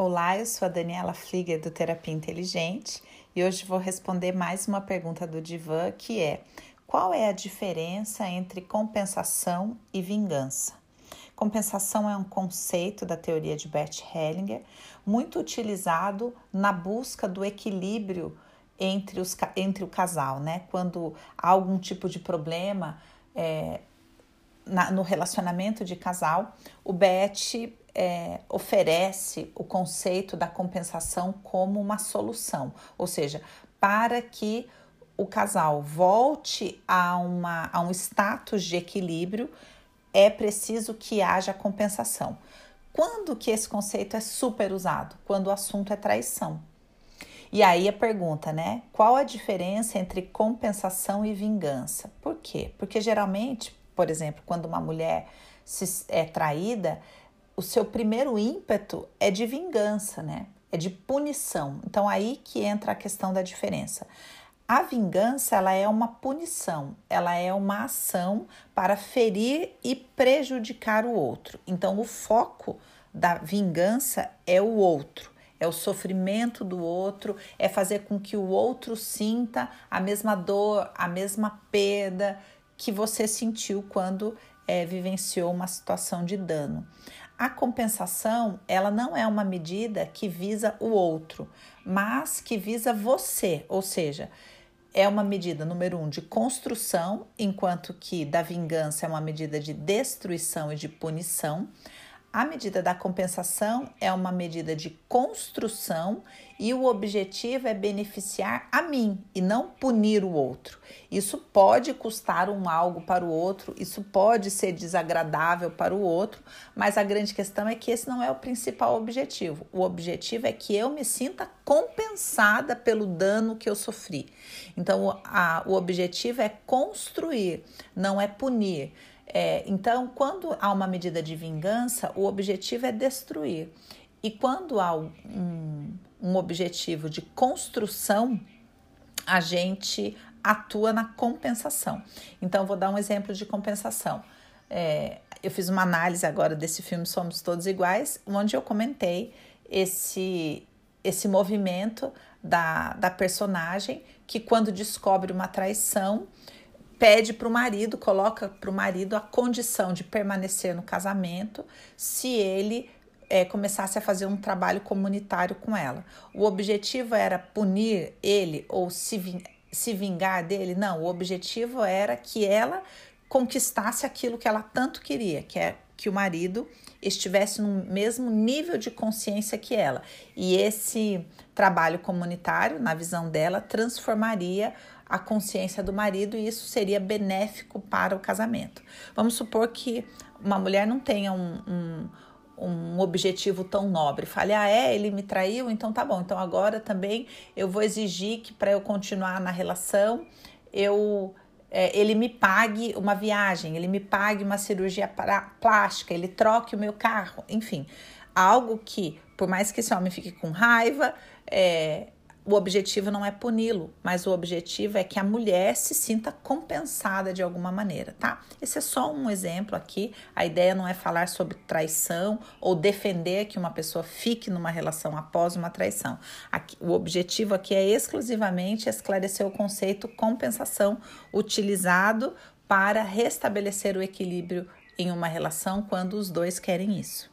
Olá, eu sou a Daniela Flieger do Terapia Inteligente e hoje vou responder mais uma pergunta do Divan que é: qual é a diferença entre compensação e vingança? Compensação é um conceito da teoria de Bert Hellinger, muito utilizado na busca do equilíbrio entre, os, entre o casal, né? Quando há algum tipo de problema é, na, no relacionamento de casal, o Bert é, oferece o conceito da compensação como uma solução, ou seja, para que o casal volte a, uma, a um status de equilíbrio, é preciso que haja compensação. Quando que esse conceito é super usado? Quando o assunto é traição. E aí a pergunta, né? Qual a diferença entre compensação e vingança? Por quê? Porque geralmente, por exemplo, quando uma mulher se, é traída, o seu primeiro ímpeto é de vingança, né? É de punição. Então aí que entra a questão da diferença. A vingança, ela é uma punição, ela é uma ação para ferir e prejudicar o outro. Então o foco da vingança é o outro, é o sofrimento do outro, é fazer com que o outro sinta a mesma dor, a mesma perda que você sentiu quando é, vivenciou uma situação de dano. A compensação, ela não é uma medida que visa o outro, mas que visa você, ou seja, é uma medida, número um, de construção, enquanto que da vingança é uma medida de destruição e de punição. A medida da compensação é uma medida de construção e o objetivo é beneficiar a mim e não punir o outro. Isso pode custar um algo para o outro, isso pode ser desagradável para o outro, mas a grande questão é que esse não é o principal objetivo. O objetivo é que eu me sinta compensada pelo dano que eu sofri. Então, a, o objetivo é construir, não é punir. É, então, quando há uma medida de vingança, o objetivo é destruir. E quando há um, um objetivo de construção, a gente atua na compensação. Então, vou dar um exemplo de compensação. É, eu fiz uma análise agora desse filme Somos Todos Iguais, onde eu comentei esse, esse movimento da, da personagem que, quando descobre uma traição, pede para o marido, coloca para o marido a condição de permanecer no casamento se ele é, começasse a fazer um trabalho comunitário com ela. O objetivo era punir ele ou se, se vingar dele? Não, o objetivo era que ela conquistasse aquilo que ela tanto queria, que é que o marido estivesse no mesmo nível de consciência que ela. E esse trabalho comunitário, na visão dela, transformaria a consciência do marido e isso seria benéfico para o casamento. Vamos supor que uma mulher não tenha um, um um objetivo tão nobre. Fale, ah, é, ele me traiu, então tá bom. Então agora também eu vou exigir que para eu continuar na relação, eu é, ele me pague uma viagem, ele me pague uma cirurgia plástica, ele troque o meu carro, enfim, algo que, por mais que esse homem fique com raiva, é, o objetivo não é puni-lo, mas o objetivo é que a mulher se sinta compensada de alguma maneira, tá? Esse é só um exemplo aqui. A ideia não é falar sobre traição ou defender que uma pessoa fique numa relação após uma traição. Aqui, o objetivo aqui é exclusivamente esclarecer o conceito compensação utilizado para restabelecer o equilíbrio em uma relação quando os dois querem isso.